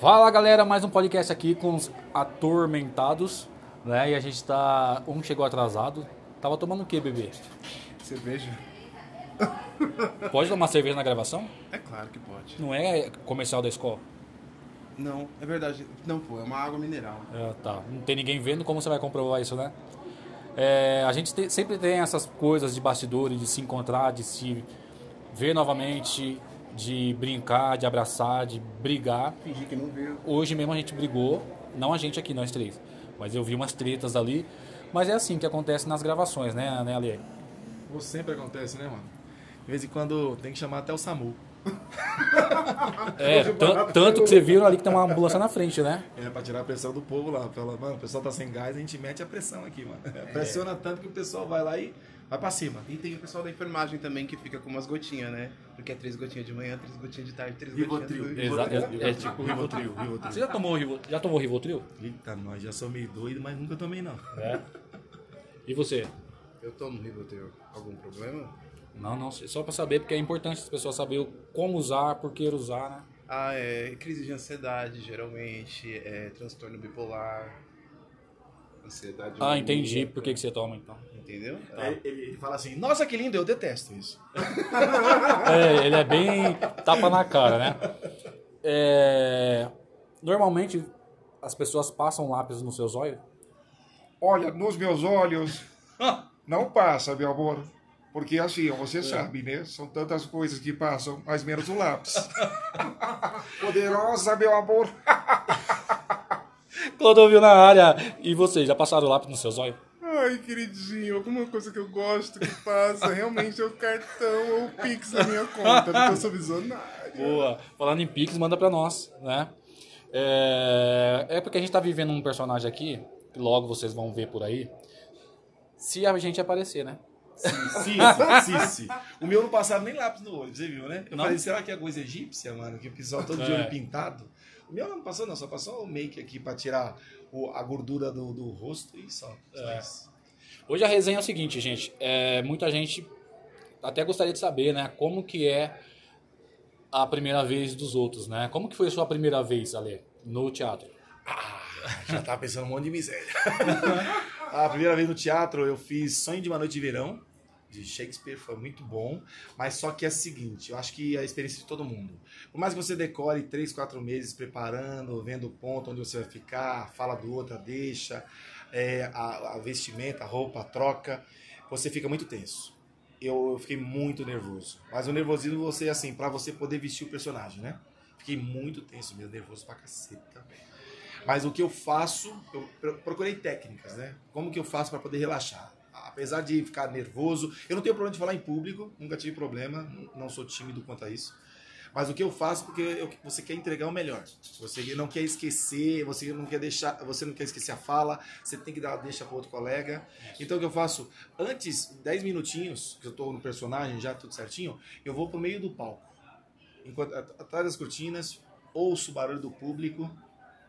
Fala galera, mais um podcast aqui com os atormentados, né? E a gente tá. Um chegou atrasado. Tava tomando o que, bebê? Cerveja? Pode tomar cerveja na gravação? É claro que pode. Não é comercial da escola? Não, é verdade. Não, pô, é uma água mineral. É, tá. Não tem ninguém vendo, como você vai comprovar isso, né? É, a gente te- sempre tem essas coisas de bastidores, de se encontrar, de se ver novamente, de brincar, de abraçar, de brigar. Fingir que não viu. Hoje mesmo a gente brigou, não a gente aqui, nós três, mas eu vi umas tretas ali. Mas é assim que acontece nas gravações, né, né Ale? Ou sempre acontece, né, mano? De vez em quando tem que chamar até o SAMU. É, tan- tanto que você viram ali que tem uma ambulância na frente, né? É, pra tirar a pressão do povo lá. Fala, mano, o pessoal tá sem gás, a gente mete a pressão aqui, mano. Pressiona tanto que o pessoal vai lá e vai pra cima. E tem o pessoal da enfermagem também que fica com umas gotinhas, né? Porque é três gotinhas de manhã, três gotinhas de tarde, três Rivotril. gotinhas de Exato, Rivotril. é, é tipo Rivotril, Rivotril. Você já tomou, Rivo- já tomou Rivotril? Eita, nós já sou meio doido, mas nunca tomei, não. É. E você? Eu tomo Rivotril. Algum problema? Não, não, só pra saber, porque é importante as pessoas saberem como usar, por que usar, né? Ah, é crise de ansiedade, geralmente, é transtorno bipolar, ansiedade. Ah, entendi por que, que você toma então. Entendeu? Ele, ele- ele fala assim, nossa, que lindo, eu detesto isso. É, ele é bem tapa na cara, né? É, normalmente as pessoas passam lápis nos seus olhos. Olha, nos meus olhos não passa, meu amor. Porque assim, você sabe, né? São tantas coisas que passam, mais menos o lápis. Poderosa, meu amor. Clodovil na área. E vocês, já passaram lápis nos seus olhos? Ai, queridinho, alguma coisa que eu gosto que passa realmente é o cartão ou o Pix na minha conta, porque eu sou visionário. Boa. Falando em Pix, manda pra nós, né? É, é porque a gente tá vivendo um personagem aqui, que logo vocês vão ver por aí, se a gente aparecer, né? Cici, Cici. O meu não passava nem lápis no olho, você viu, né? Eu Não? falei, será que é coisa egípcia, mano? Que o pessoal todo de É. olho pintado. O meu não passou, não, só passou o make aqui pra tirar o- a gordura do, do rosto e só. É. Hoje a resenha é o seguinte, gente. É, muita gente até gostaria de saber, né? Como que é a primeira vez dos outros, né? Como que foi a sua primeira vez, Ale, no teatro? Já tava pensando um monte de miséria. a primeira vez no teatro eu fiz Sonho de uma Noite de Verão, de Shakespeare, foi muito bom. Mas só que é o seguinte, eu acho que é a experiência de todo mundo. Por mais que você decore três, quatro meses preparando, vendo o ponto onde você vai ficar, fala do outro, deixa, é, a, a vestimenta, a roupa, a troca, você fica muito tenso. Eu, eu fiquei muito nervoso. Mas o nervosismo você, assim, pra você poder vestir o personagem, né? Fiquei muito tenso mesmo, nervoso pra caceta também. Mas o que eu faço, eu pro- procurei técnicas, né? Como que eu faço para poder relaxar? Apesar de ficar nervoso, eu não tenho problema de falar em público, nunca tive problema, não sou tímido quanto a isso. Mas o que eu faço porque eu- você quer entregar o melhor. Você não quer esquecer, você não quer deixar, você não quer esquecer a fala, você tem que dar deixa para outro colega. Então o que eu faço? Antes, 10 minutinhos, que eu tô no personagem já tudo certinho, eu vou pro meio do palco. Enquanto at- atrás das cortinas, ouço o barulho do público,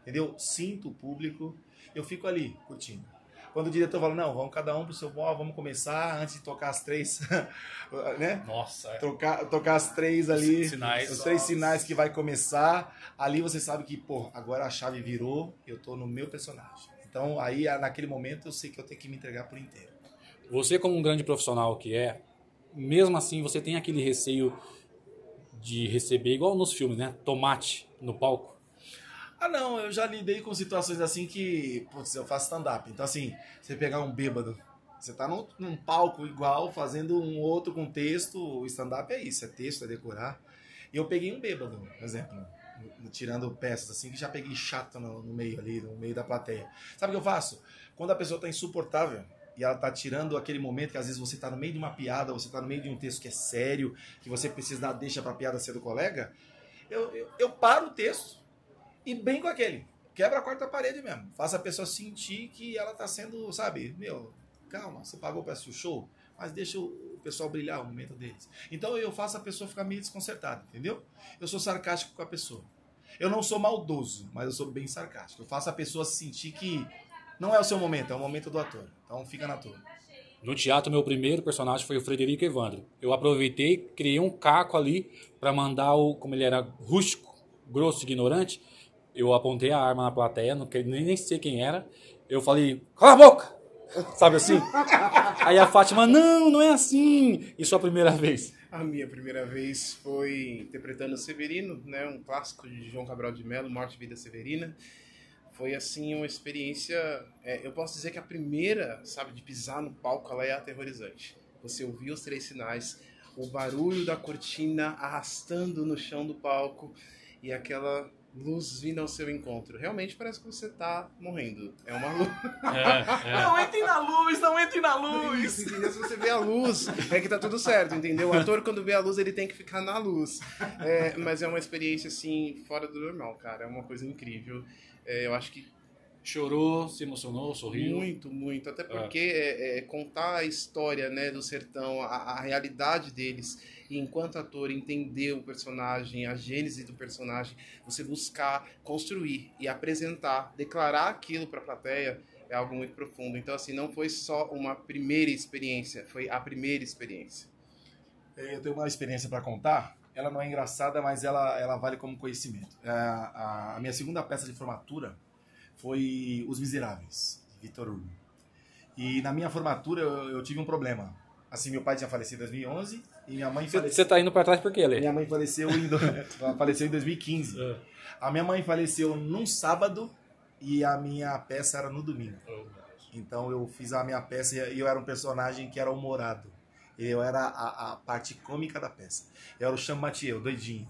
entendeu? Sinto o público, eu fico ali curtindo. Quando o diretor fala, não, vamos cada um pro seu bloco, vamos começar antes de tocar as três, né? Nossa, é. Tocar, tocar as três ali, Os sinais. os três sinais que vai começar, ali você sabe que, pô, agora a chave virou, eu tô no meu personagem. Então aí, naquele momento, eu sei que eu tenho que me entregar por inteiro. Você como um grande profissional que é, mesmo assim você tem aquele receio de receber, igual nos filmes, né? Tomate no palco. Ah, não, eu já lidei com situações assim que, putz, eu faço stand-up. Então, assim, você pegar um bêbado, você tá num, num palco igual, fazendo um outro contexto, o stand-up é isso, é texto, é decorar. E eu peguei um bêbado, por exemplo, tirando peças assim, que já peguei chato no, no meio ali, no meio da plateia. Sabe o que eu faço? Quando a pessoa tá insuportável e ela tá tirando aquele momento que às vezes você tá no meio de uma piada, você tá no meio de um texto que é sério, que você precisa dar deixa pra piada ser do colega, eu, eu, eu paro o texto e bem com aquele. Quebra a quarta parede mesmo. Faça a pessoa sentir que ela tá sendo, sabe, meu, calma, você pagou para assistir o show, mas deixa o pessoal brilhar o momento deles. Então eu faço a pessoa ficar meio desconcertada, entendeu? Eu sou sarcástico com a pessoa. Eu não sou maldoso, mas eu sou bem sarcástico. Eu faço a pessoa sentir que não é o seu momento, é o momento do ator. Então fica na tua. No teatro, meu primeiro personagem foi o Frederico Evandro. Eu aproveitei, criei um caco ali para mandar o, como ele era rústico, grosso, ignorante, Eu apontei a arma na plateia, não nem, nem sei quem era. Eu falei, cala a boca! Sabe assim? Aí a Fátima, não, não é assim. E sua primeira vez? A minha primeira vez foi interpretando Severino, né, um clássico de João Cabral de Mello, Morte e Vida Severina. Foi assim uma experiência, é, eu posso dizer que a primeira, sabe, de pisar no palco, ela é aterrorizante. Você ouvir os três sinais, o barulho da cortina arrastando no chão do palco e aquela luz vindo ao seu encontro. Realmente parece que você tá morrendo. É uma luz. É, é. Não entrem na luz, não entrem na luz! Isso, entendeu? Se você vê a luz, é que tá tudo certo, entendeu? O ator, quando vê a luz, ele tem que ficar na luz. É, mas é uma experiência, assim, fora do normal, cara. É uma coisa incrível. É, eu acho que Chorou, se emocionou, sorriu. muito, muito. Até porque é, é, contar a história né, do sertão, a, a realidade deles, e enquanto ator entender o personagem, a gênese do personagem, você buscar construir e apresentar, declarar aquilo para a plateia, é algo muito profundo. Então, assim, não foi só uma primeira experiência, foi a primeira experiência. Eu tenho uma experiência para contar. Ela não é engraçada, mas ela, ela vale como conhecimento. É, A, a minha segunda peça de formatura foi Os Miseráveis, de Vitor Hugo. E na minha formatura eu, eu tive um problema. Assim, meu pai tinha falecido em 2011 e minha mãe faleceu. Você tá indo pra trás por quê, Lê? Minha mãe faleceu em, do... faleceu em 2015. É. A minha mãe faleceu num sábado e a minha peça era no domingo. Então eu fiz a minha peça e eu era um personagem que era humorado. Eu era a, a parte cômica da peça. Eu era o Champmathieu, doidinho.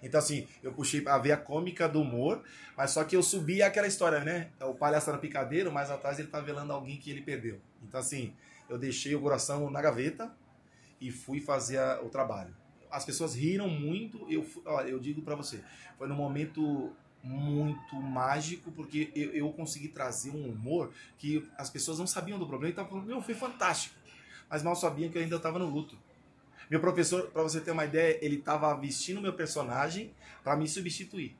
Então, assim, eu puxei a ver a cômica do humor, mas só que eu subi aquela história, né? O palhaço no picadeiro, mas atrás ele tá velando alguém que ele perdeu. Então, assim, eu deixei o coração na gaveta e fui fazer a- o trabalho. As pessoas riram muito, eu, olha, eu digo pra você, foi num momento muito mágico, porque eu, eu consegui trazer um humor que as pessoas não sabiam do problema e estavam falando, meu, foi fantástico. Mas mal sabiam que eu ainda estava no luto. Meu professor, pra você ter uma ideia, ele tava vestindo meu personagem pra me substituir.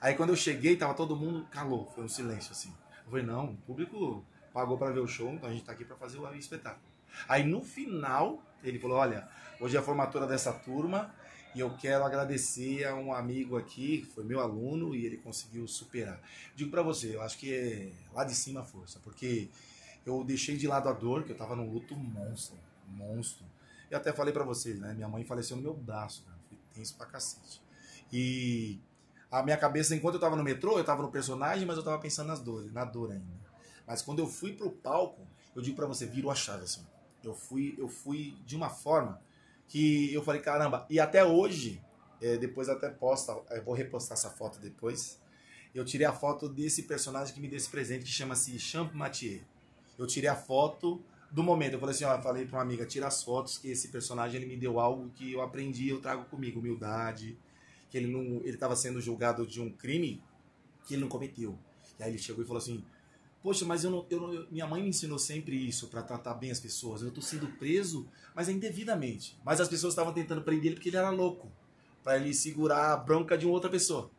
Aí quando eu cheguei, tava todo mundo calou, foi um silêncio assim. Eu falei, não, o público pagou pra ver o show, então a gente tá aqui pra fazer o espetáculo. Aí no final, ele falou, olha, hoje é a formatura dessa turma e eu quero agradecer a um amigo aqui, que foi meu aluno e ele conseguiu superar. Digo pra você, eu acho que é lá de cima a força, porque eu deixei de lado a dor, que eu tava num luto monstro, monstro. Eu até falei pra vocês, né? Minha mãe faleceu no meu braço, cara. Foi tenso pra cacete. E a minha cabeça, enquanto eu tava no metrô, eu tava no personagem, mas eu tava pensando nas dores, na dor ainda. Mas quando eu fui pro palco, eu digo pra você, virou a chave assim. Eu fui, eu fui de uma forma que eu falei, caramba, e até hoje, é, depois até posta, eu vou repostar essa foto depois. Eu tirei a foto desse personagem que me deu esse presente que chama-se Champ Mathieu. Eu tirei a foto do momento. Eu falei assim, ó, falei pra uma amiga, tira as fotos que esse personagem ele me deu algo que eu aprendi, eu trago comigo, humildade, que ele não, ele estava sendo julgado de um crime que ele não cometeu. E aí ele chegou e falou assim: Poxa, mas eu não, eu não- minha mãe me ensinou sempre isso para tratar bem as pessoas. Eu tô sendo preso, mas é indevidamente. Mas as pessoas estavam tentando prender ele porque ele era louco, para ele segurar a bronca de uma outra pessoa.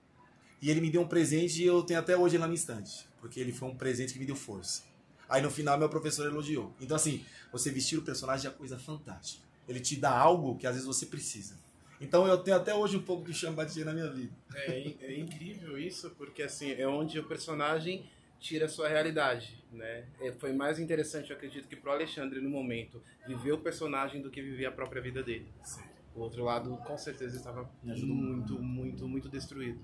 E ele me deu um presente e eu tenho até hoje na minha estante, porque ele foi um presente que me deu força. Aí no final meu professor elogiou. Então assim, você vestir o personagem é coisa fantástica. Ele te dá algo que às vezes você precisa. Então eu tenho até hoje um pouco de chambatia na minha vida. É, é incrível isso, porque assim, é onde o personagem tira a sua realidade, né? É, foi mais interessante, eu acredito, que pro Alexandre, no momento, viver o personagem do que viver a própria vida dele. O outro lado, com certeza, estava Me ajudou muito, muito, muito destruído.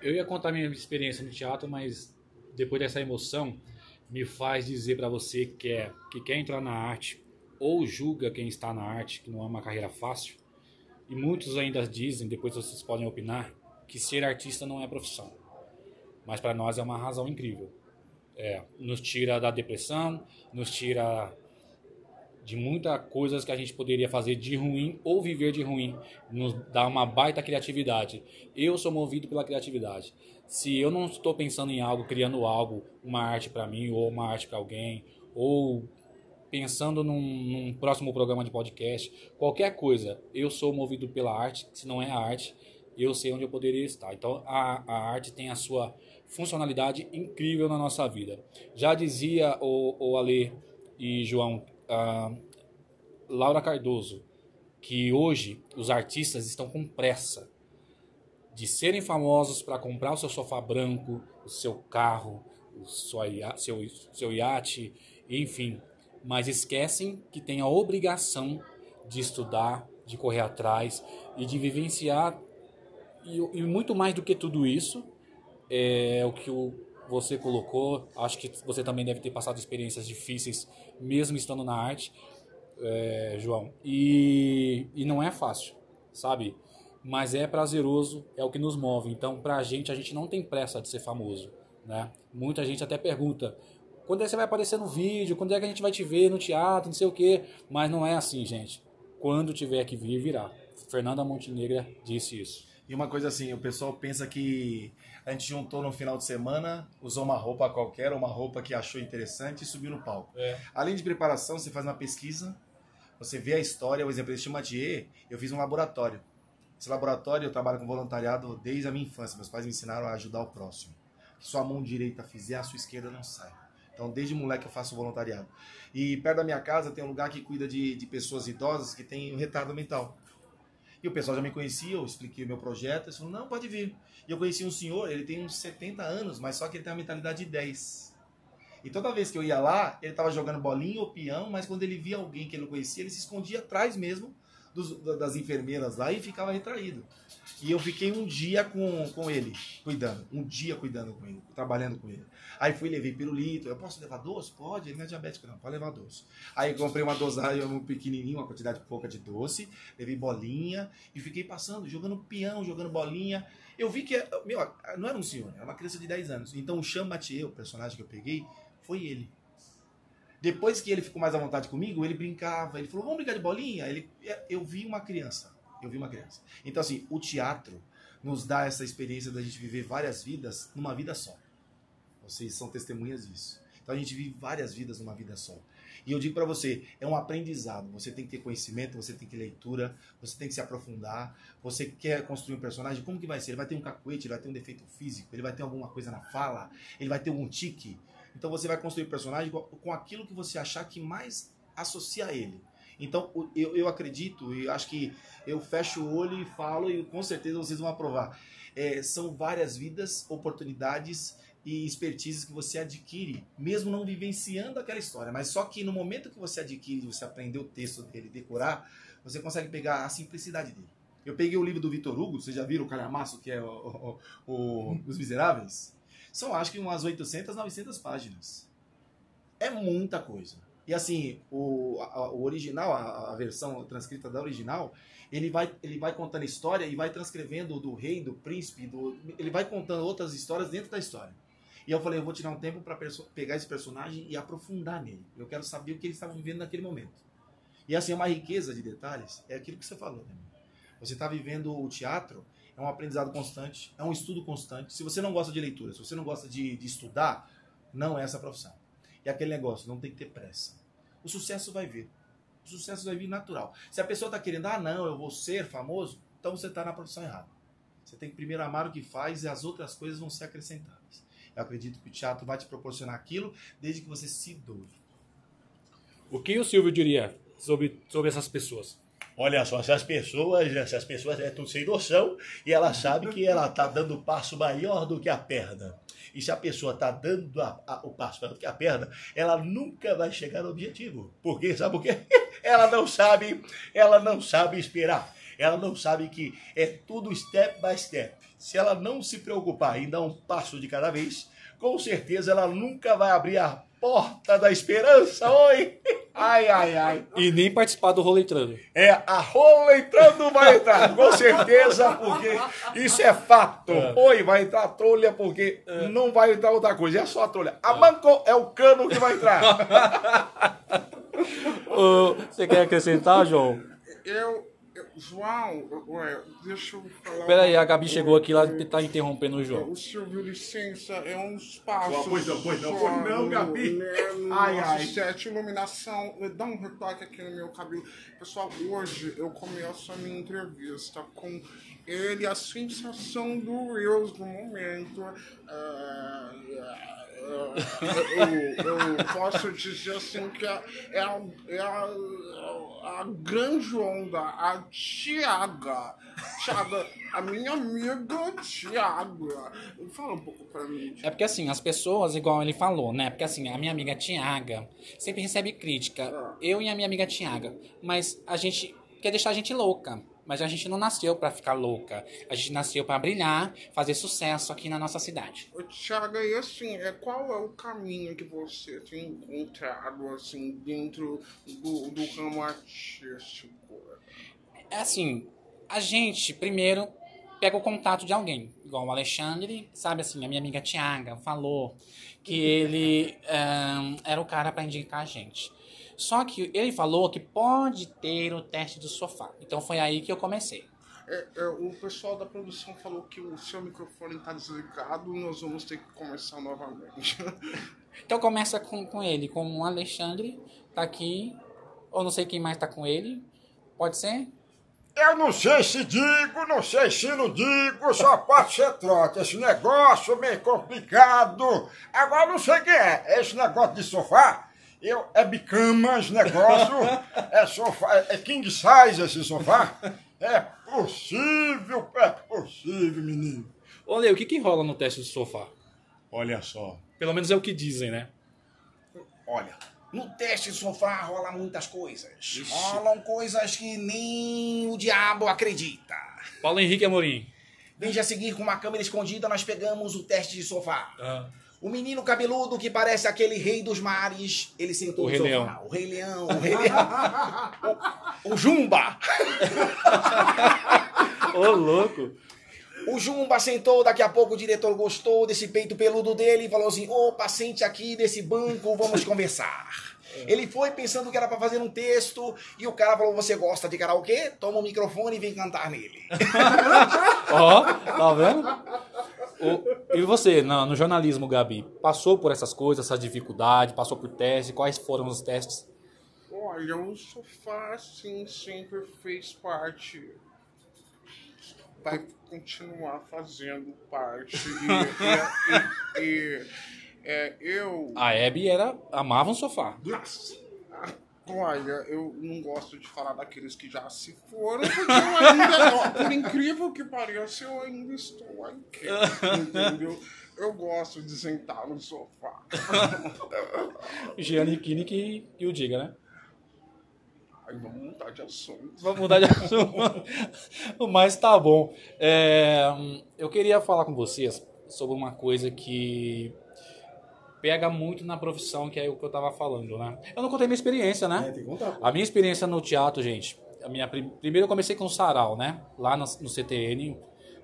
Eu ia contar minha experiência no teatro, mas depois dessa emoção, me faz dizer pra você que, é, que quer entrar na arte ou julga quem está na arte, que não é uma carreira fácil. E muitos ainda dizem, depois vocês podem opinar, que ser artista não é profissão. Mas para nós é uma razão incrível. É, nos tira da depressão, nos tira de muitas coisas que a gente poderia fazer de ruim ou viver de ruim, nos dá uma baita criatividade. Eu sou movido pela criatividade. Se eu não estou pensando em algo, criando algo, uma arte para mim ou uma arte para alguém, ou pensando num, num próximo programa de podcast, qualquer coisa, eu sou movido pela arte. Se não é a arte, eu sei onde eu poderia estar. Então a, a arte tem a sua funcionalidade incrível na nossa vida. Já dizia o, o Ale e João, Laura Cardoso, que hoje os artistas estão com pressa. de serem famosos para comprar o seu sofá branco, o seu carro, o seu, seu iate, enfim. Mas esquecem que tem a obrigação de estudar, de correr atrás e de vivenciar. E, e muito mais do que tudo isso, é o que o, você colocou. Acho que você também deve ter passado experiências difíceis, mesmo estando na arte, é, João. E, e não é fácil, sabe? Mas é prazeroso, é o que nos move. Então, pra gente, a gente não tem pressa de ser famoso, né? Muita gente até pergunta, quando é que você vai aparecer no vídeo? Quando é que a gente vai te ver no teatro? Não sei o quê. Mas não é assim, gente. Quando tiver que vir, virá. Fernanda Montenegro disse isso. E uma coisa assim, o pessoal pensa que a gente juntou no final de semana, usou uma roupa qualquer, uma roupa que achou interessante e subiu no palco. É. Além de preparação, você faz uma pesquisa, você vê a história, o exemplo de Matier, eu fiz um laboratório. Esse laboratório eu trabalho com voluntariado desde a minha infância. Meus pais me ensinaram a ajudar o próximo. Que sua mão direita fizer, a sua esquerda não sai. Então, desde moleque eu faço voluntariado. E perto da minha casa tem um lugar que cuida de, de pessoas idosas que têm um retardo mental. E o pessoal já me conhecia, eu expliquei o meu projeto, eles falaram, não, pode vir. E eu conheci um senhor, ele tem uns 70 anos, mas só que ele tem uma mentalidade de 10. E toda vez que eu ia lá, ele estava jogando bolinha ou peão, mas quando ele via alguém que ele não conhecia, ele se escondia atrás mesmo dos- da- das enfermeiras lá e ficava retraído. E eu fiquei um dia com, com ele, cuidando. Um dia cuidando com ele, trabalhando com ele. Aí fui, levei pirulito. Eu posso levar doce? Pode, ele não é diabético não, pode levar doce. Aí comprei uma dosagem um pequenininho, uma quantidade pouca de doce, levei bolinha e fiquei passando, jogando peão, jogando bolinha. Eu vi que, meu, não era um senhor, era uma criança de 10 anos. Então o Cham Mathieu, o personagem que eu peguei, foi ele. Depois que ele ficou mais à vontade comigo, ele brincava, ele falou, vamos brincar de bolinha? Ele, eu vi uma criança, eu vi uma criança. Então assim, o teatro nos dá essa experiência da gente viver várias vidas numa vida só. Vocês são testemunhas disso. Então a gente vive várias vidas numa vida só. E eu digo para você, é um aprendizado. Você tem que ter conhecimento, você tem que ter leitura, você tem que se aprofundar. Você quer construir um personagem, como que vai ser? Ele vai ter um cacuete, ele vai ter um defeito físico, ele vai ter alguma coisa na fala, ele vai ter algum tique. Então você vai construir o personagem com- aquilo que você achar que mais associa a ele. Então eu, eu acredito e acho que eu fecho o olho e falo e com certeza vocês vão aprovar. É, são várias vidas, oportunidades e expertises que você adquire, mesmo não vivenciando aquela história. Mas só que no momento que você adquire, você aprender o texto dele, decorar, você consegue pegar a simplicidade dele. Eu peguei o livro do Vitor Hugo, vocês já viram o Calhamaço, que é o, o- o- Os Miseráveis? São acho que umas 800, 900 páginas. É muita coisa. E assim, o, a- o original, a, a versão transcrita da original, ele vai, ele vai contando a história e vai transcrevendo do rei, do príncipe, do, ele vai contando outras histórias dentro da história. E eu falei, eu vou tirar um tempo para pegar esse personagem e aprofundar nele. Eu quero saber o que ele estava vivendo naquele momento. E assim, é uma riqueza de detalhes, é aquilo que você falou, né? Você está vivendo o teatro, é um aprendizado constante, é um estudo constante. Se você não gosta de leitura, se você não gosta de, de estudar, não é essa profissão. E aquele negócio, não tem que ter pressa. O sucesso vai vir. O sucesso vai vir natural. Se a pessoa está querendo, ah, não, eu vou ser famoso, então você está na profissão errada. Você tem que primeiro amar o que faz e as outras coisas vão ser acrescentadas. Eu acredito que o teatro vai te proporcionar aquilo desde que você se doe. O que o Silvio diria sobre, sobre essas pessoas? Olha só, essas pessoas, essas pessoas é tudo sem noção e ela sabe que ela tá dando passo maior do que a perna. E se a pessoa tá dando a- a- o passo maior do que a perna, ela nunca vai chegar no objetivo. Por quê? Sabe por quê? Ela não sabe, ela não sabe esperar. Ela não sabe que é tudo step by step. Se ela não se preocupar em dar um passo de cada vez, com certeza ela nunca vai abrir a porta da esperança. Oi! Ai, ai, ai. E nem participar do roletrando. É, a rola entrando vai entrar, com certeza, porque isso é fato. Oi, vai entrar a trolha, porque não vai entrar outra coisa, é só a trolha. A manco é o cano que vai entrar. Ô, você quer acrescentar, João? Eu- João, ué, deixa eu falar. Pera aí, uma a Gabi chegou aqui, ela coisa. tá interrompendo o João. O Silvio, licença, é uns passos. Pois não, pois não, pois não, no- Gabi. né, no Ai, ai. set, iluminação, dá um retoque aqui no meu cabelo. Pessoal, hoje eu começo a minha entrevista com ele, a sensação do Reels do momento. Ah, eu, eu posso dizer assim que é, é, a- é a- grande onda, a Tiaga. Tiaga, a minha amiga Tiaga. Fala um pouco pra mim. É porque assim, as pessoas, igual ele falou, né? Porque assim, a minha amiga Tiaga sempre recebe crítica. Eu e a minha amiga Tiaga. Mas a gente quer deixar a gente louca. Mas a gente não nasceu pra ficar louca. A gente nasceu pra brilhar, fazer sucesso aqui na nossa cidade. Ô, Tiaga, e assim, é, qual é o caminho que você tem encontrado, assim, dentro do, do ramo artístico? É assim, a gente primeiro pega o contato de alguém. Igual o Alexandre, sabe assim, a minha amiga Tiaga falou que ele ahn, era o cara pra indicar a gente. Só que ele falou que pode ter o teste do sofá. Então foi aí que eu comecei. É, é, o pessoal da produção falou que o seu microfone tá desligado, nós vamos ter que começar novamente. Então começa com, com ele, com o Alexandre, tá aqui. Ou não sei quem mais tá com ele. Pode ser? Eu não sei se digo, não sei se não digo, só pode ser troca. Esse negócio meio complicado. Agora não sei o que é. Esse negócio de sofá, eu, é bicama esse negócio, é sofá, é, é king size esse sofá. É possível, é possível, menino. Leo, o que que rola no teste do sofá? Olha só. Pelo menos é o que dizem, né? Olha, no teste de sofá rola muitas coisas. Rolam coisas que nem o diabo acredita. Paulo Henrique Amorim. Veja a seguir com uma câmera escondida, nós pegamos o teste de sofá. Ah, O menino cabeludo que parece aquele rei dos mares, ele sentou O no Rei sofá. Leão. O rei leão, o rei leão. o, o Jumba. Ô, louco. O Jumba sentou, daqui a pouco o diretor gostou desse peito peludo dele e falou assim: opa, sente aqui nesse banco, vamos conversar. Ele foi pensando que era pra fazer um texto e o cara falou: Você gosta de karaokê? Toma o microfone e vem cantar nele. Ó, tá vendo? O- e você, no, no jornalismo, Gabi, passou por essas coisas, essa dificuldade, passou por teste, quais foram os testes? Olha, o sofá, assim, sempre fez parte. Vai continuar fazendo parte. E, e- e- e, é, eu. A Hebe era, amava um sofá. Olha, eu não gosto de falar daqueles que já se foram, porque eu ainda, por incrível que pareça, eu ainda estou aqui, entendeu? Eu gosto de sentar no sofá. Gianni Kini que, que o diga, né? Aí vamos mudar de assunto. Vamos mudar de assunto. Mas tá bom. É, eu queria falar com vocês sobre uma coisa que pega muito na profissão, que é o que eu tava falando, né? Eu não contei minha experiência, né? tem que contar. A minha experiência no teatro, gente, a minha prim- primeiro eu comecei com o Sarau, né? Lá no, no CTN,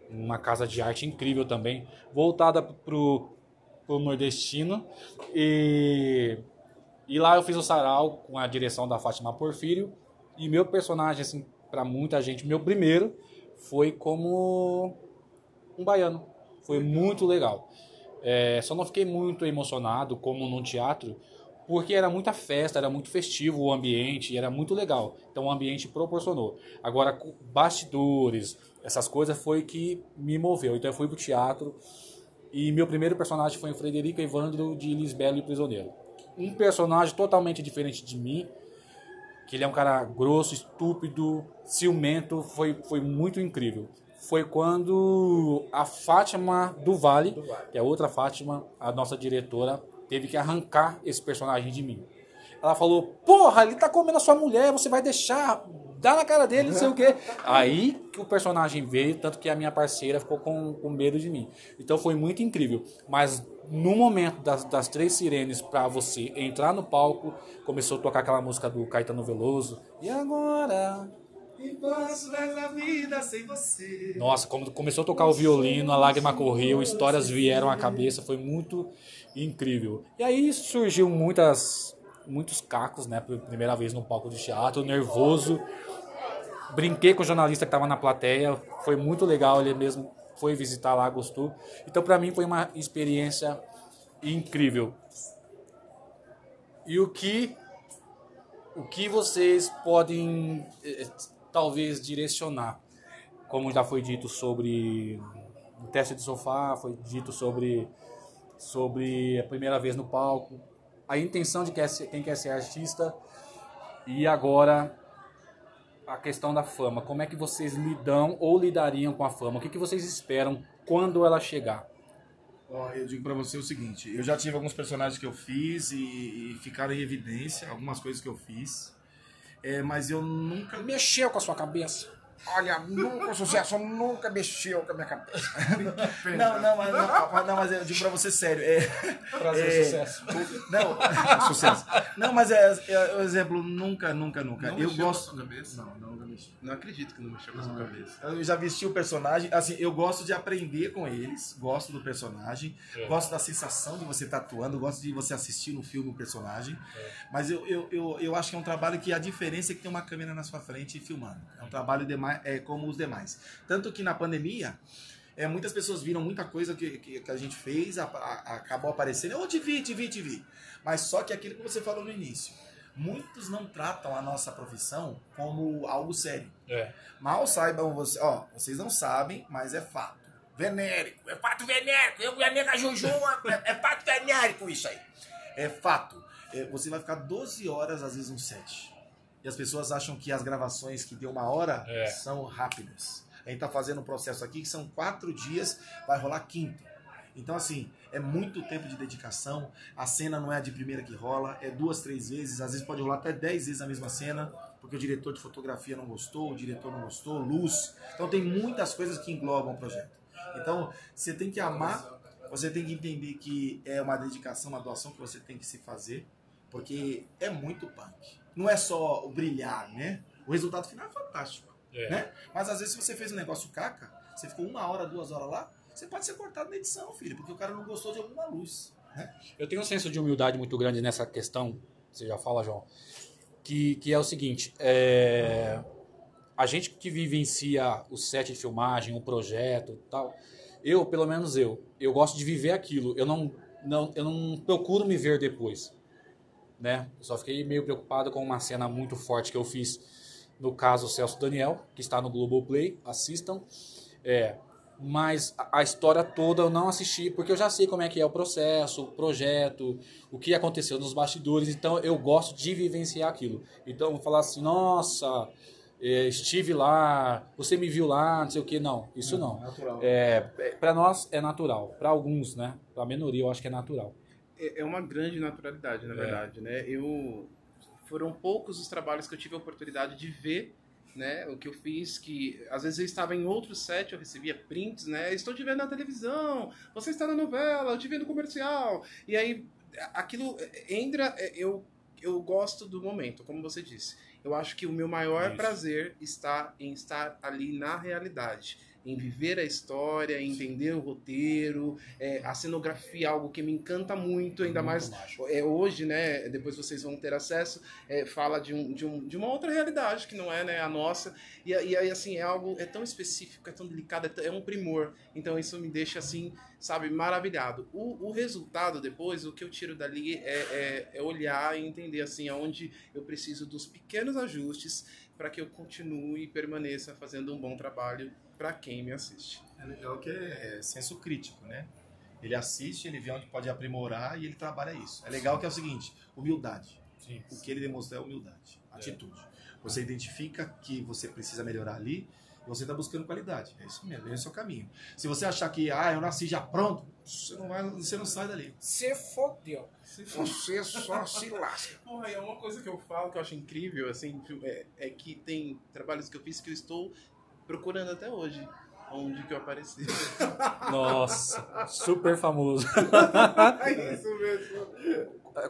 uma casa de arte incrível também, voltada pro, pro nordestino e e lá eu fiz o Sarau com a direção da Fátima Porfírio e meu personagem assim, para muita gente, meu primeiro foi como um baiano. Foi muito legal. É, só não fiquei muito emocionado como num teatro, porque era muita festa, era muito festivo o ambiente, era muito legal. Então o ambiente proporcionou. Agora, bastidores, essas coisas foi que me moveu. Então eu fui pro teatro e meu primeiro personagem foi o Frederico Evandro de Lisbelo e Prisioneiro. Um personagem totalmente diferente de mim, que ele é um cara grosso, estúpido, ciumento, foi, foi muito incrível. Foi quando a Fátima do Vale, que é outra Fátima, a nossa diretora, teve que arrancar esse personagem de mim. Ela falou: Porra, ele tá comendo a sua mulher, você vai deixar, dá na cara dele, não sei o quê. Aí que o personagem veio, tanto que a minha parceira ficou com, com medo de mim. Então foi muito incrível. Mas no momento das, das três sirenes pra você entrar no palco, começou a tocar aquela música do Caetano Veloso. E agora? E posso a vida sem você. Nossa, quando começou a tocar o violino, a lágrima correu, histórias vieram à cabeça, foi muito incrível. E aí surgiu muitas, muitos cacos, né? Primeira vez no palco de teatro, nervoso. Brinquei com o jornalista que estava na plateia, foi muito legal, ele mesmo foi visitar lá, gostou. Então, para mim, foi uma experiência incrível. E o que o que vocês podem eh, talvez direcionar, como já foi dito sobre o teste de sofá, foi dito sobre sobre a primeira vez no palco, a intenção de ser- quem quer ser artista e agora a questão da fama, como é que vocês lidam ou lidariam com a fama? O que, que vocês esperam quando ela chegar? Eu digo pra você o seguinte, eu já tive alguns personagens que eu fiz e, e ficaram em evidência, algumas coisas que eu fiz, é, mas eu nunca... Mexeu com a sua cabeça. Olha, nunca, o sucesso nunca mexeu com a minha cabeça. Não, não, mas, não, mas- não, mas eu digo pra você sério, é... Prazer, é, sucesso. Não, sucesso. Não, mas é, é, o exemplo, nunca, nunca, nunca. Não eu mexeu gosto... com a sua cabeça? Não, não, mexi. Não acredito que não mexeu com a sua cabeça. Eu já vesti o personagem, assim, eu gosto de aprender com eles, gosto do personagem, gosto da sensação de você estar atuando, gosto de você assistir no filme o personagem, mas eu, eu, eu, eu acho que é um trabalho que a diferença é que tem uma câmera na sua frente filmando. É um trabalho demais, é como os demais. Tanto que na pandemia, é, muitas pessoas viram muita coisa que, que, que a gente fez, a- a- acabou aparecendo, eu te vi, te vi, te vi. Mas só que aquilo que você falou no início, muitos não tratam a nossa profissão como algo sério. É. Mal saibam vocês, ó, vocês não sabem, mas é fato. Venérico, é fato venérico, eu e a nega Juju, é, é fato venérico isso aí. É fato. É, você vai ficar 12 horas, às vezes, um set. E as pessoas acham que as gravações que deu uma hora É. são rápidas. A gente tá fazendo um processo aqui que são quatro dias, vai rolar quinto. Então, assim, é muito tempo de dedicação. A cena não é a de primeira que rola, é duas, três vezes, às vezes pode rolar até dez vezes a mesma cena, porque o diretor de fotografia não gostou, o diretor não gostou, luz. Então, tem muitas coisas que englobam o projeto. Então, você tem que amar, você tem que entender que é uma dedicação, uma doação que você tem que se fazer, porque é muito punk. Não é só o brilhar, né? O resultado final é fantástico É. né? Mas às vezes se você fez um negócio caca, você ficou uma hora, duas horas lá, você pode ser cortado na edição, filho, porque o cara não gostou de alguma luz. Né? Eu tenho um senso de humildade muito grande nessa questão, você já fala, João, que, que é o seguinte, é, a gente que vivencia o set de filmagem, o projeto tal, eu, pelo menos eu, eu gosto de viver aquilo, eu não, não, eu não procuro me ver depois, né? Eu só fiquei meio preocupado com uma cena muito forte que eu fiz, no caso, Celso Daniel, que está no Globoplay, assistam, é, mas a- história toda eu não assisti porque eu já sei como é que é o processo, o projeto, o que aconteceu nos bastidores, então eu gosto de vivenciar aquilo. Então falar assim, nossa, eh, estive lá, você me viu lá, não sei o que, não, isso não. Natural. É, para nós é natural, para alguns, né? Para a minoria eu acho que é natural. É é uma grande naturalidade, na É. verdade, né? Eu foram poucos os trabalhos que eu tive a oportunidade de ver, né? O que eu fiz que às vezes eu estava em outro set, eu recebia prints, né? Estou te vendo na televisão, você está na novela, eu te vi no comercial. E aí aquilo entra, é, eu eu gosto do momento, como você disse. Eu acho que o meu maior Isso. prazer está em estar ali na realidade, em viver a história, em entender o roteiro, é, a cenografia, é algo que me encanta muito, ainda mais é, hoje, né? Depois vocês vão ter acesso, é, fala de, um, de, um, de uma outra realidade que não é né, a nossa. E, e aí, assim, é algo é tão específico, é tão delicado, é, tão- é um primor. Então isso me deixa, assim, sabe, maravilhado. O, o resultado depois, o que eu tiro dali é, é, é olhar e entender, assim, aonde eu preciso dos pequenos ajustes para que eu continue e permaneça fazendo um bom trabalho para quem me assiste. É legal que é senso crítico, né? Ele assiste, ele vê onde pode aprimorar e ele trabalha isso. É legal que é o seguinte, humildade. Sim. O que ele demonstra é humildade, atitude. Você identifica que você precisa melhorar ali e você está buscando qualidade. É isso mesmo, esse é o caminho. Se você achar que, ah, eu nasci já pronto, você não, vai, você não sai dali. Você fodeu. Você só se lasca. Porra, e é uma coisa que eu falo que eu acho incrível, assim, é, é que tem trabalhos que eu fiz que eu estou procurando até hoje. Onde que eu apareci. Nossa, super famoso. é isso mesmo.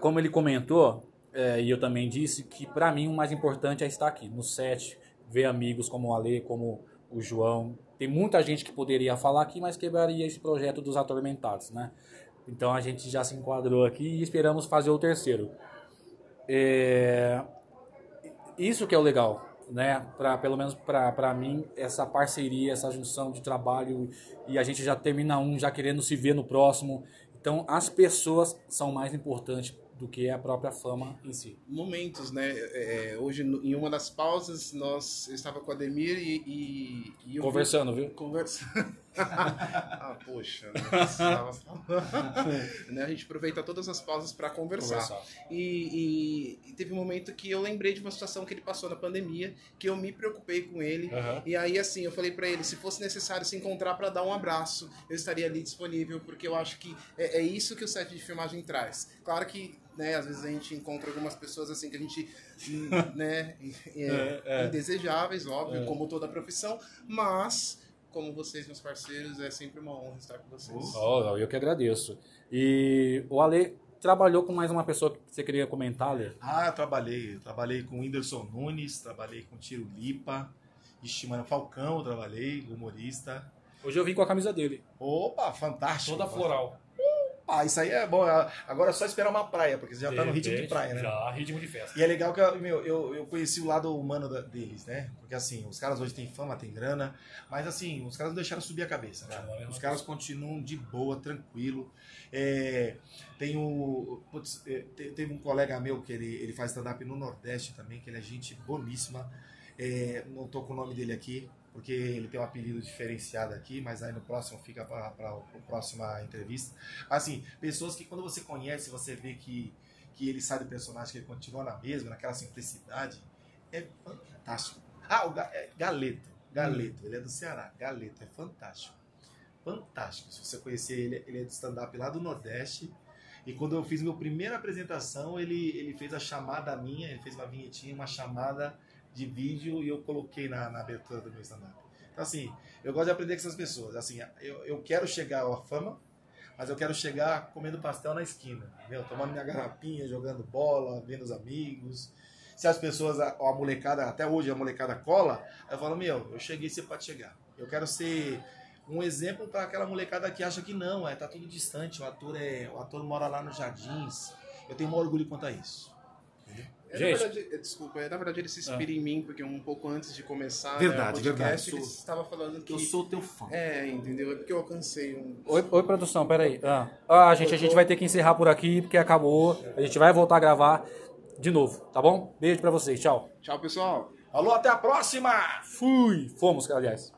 Como ele comentou, é, e eu também disse, que para mim o mais importante é estar aqui no set, ver amigos como o Ale, como o João. Tem muita gente que poderia falar aqui, mas quebraria esse projeto dos atormentados, né? Então a gente já se enquadrou aqui e esperamos fazer o terceiro. É, Isso que é o legal, né? Pra, pelo menos para mim, essa parceria, essa junção de trabalho e a gente já termina um já querendo se ver no próximo. Então as pessoas são mais importantes do que a própria fama em si. Momentos, né? É, hoje, no- em uma das pausas, nós eu estava com o Ademir e, e, e Conversando, viu? Conversando. ah, poxa, não precisava falar. Né, A gente aproveita todas as pausas para conversar. Conversar. E, e- e teve um momento que eu lembrei de uma situação que ele passou na pandemia, que eu me preocupei com ele. Aham. E aí, assim, eu falei pra ele, se fosse necessário se encontrar pra dar um abraço, eu estaria ali disponível, porque eu acho que é, é isso que o set de filmagem traz. Claro que, né, às vezes a gente encontra algumas pessoas assim que a gente, né, é, É, é. indesejáveis, óbvio, como toda profissão, mas como vocês, meus parceiros, é sempre uma honra estar com vocês. Oh, eu que agradeço. E o Ale trabalhou com mais uma pessoa que você queria comentar, Ale? Ah, trabalhei. Eu trabalhei com o Whindersson Nunes, trabalhei com o Tiro Lipa, Ixi, mano, Falcão, eu trabalhei, humorista. Hoje eu vim com a camisa dele. Opa, fantástico. Toda floral. Ah, isso aí é bom. Agora é só esperar uma praia, porque você já tá no ritmo de praia, né? Já, ritmo de festa. E é legal que eu, meu, eu, eu conheci o lado humano da- deles, né? Porque assim, os caras hoje têm fama, têm grana, mas assim, os caras não deixaram subir a cabeça, cara. Não, é Os caras continuam de boa, tranquilo. É, tem o. putz, é, te- teve um colega meu que ele, ele faz stand-up no Nordeste também, que ele é gente boníssima. É, não tô com o nome dele aqui, porque ele tem um apelido diferenciado aqui, mas aí no próximo fica para a próxima entrevista. Assim, pessoas que quando você conhece, você vê que, que ele sai do personagem, que ele continua na mesma, naquela simplicidade, é fantástico. Ah, o Ga- é Galeto. Galeto, ele é do Ceará. Galeto, é fantástico. Fantástico. Se você conhecer ele, ele é de stand-up lá do Nordeste. E quando eu fiz minha primeira apresentação, ele, ele fez a chamada minha, ele fez uma vinhetinha, uma chamada de vídeo e eu coloquei na, na abertura do meu stand-up. Então, assim, eu gosto de aprender com essas pessoas. Assim, eu, eu quero chegar à fama, mas eu quero chegar comendo pastel na esquina, entendeu? Tomando minha garrapinha, jogando bola, vendo os amigos. Se as pessoas, a, a molecada, até hoje a molecada cola, eu falo, meu, eu cheguei, você pode chegar. Eu quero ser um exemplo para aquela molecada que acha que não, é, tá tudo distante, o ator, é, o ator mora lá nos jardins. Eu tenho um orgulho quanto a isso. É, Gente. na verdade, é, desculpa, é, na verdade ele se inspira em mim, porque um pouco antes de começar Verdade, né, o podcast, verdade, ele sou- estava falando que... Eu sou teu fã. É, entendeu? É porque eu alcancei um... Oi, oi, produção, peraí. Ah, ah, gente, a gente vai ter que encerrar por aqui, porque acabou. A gente vai voltar a gravar de novo, tá bom? Beijo pra vocês, tchau. Tchau, pessoal! Alô, até a próxima! Fui! Fomos, aliás.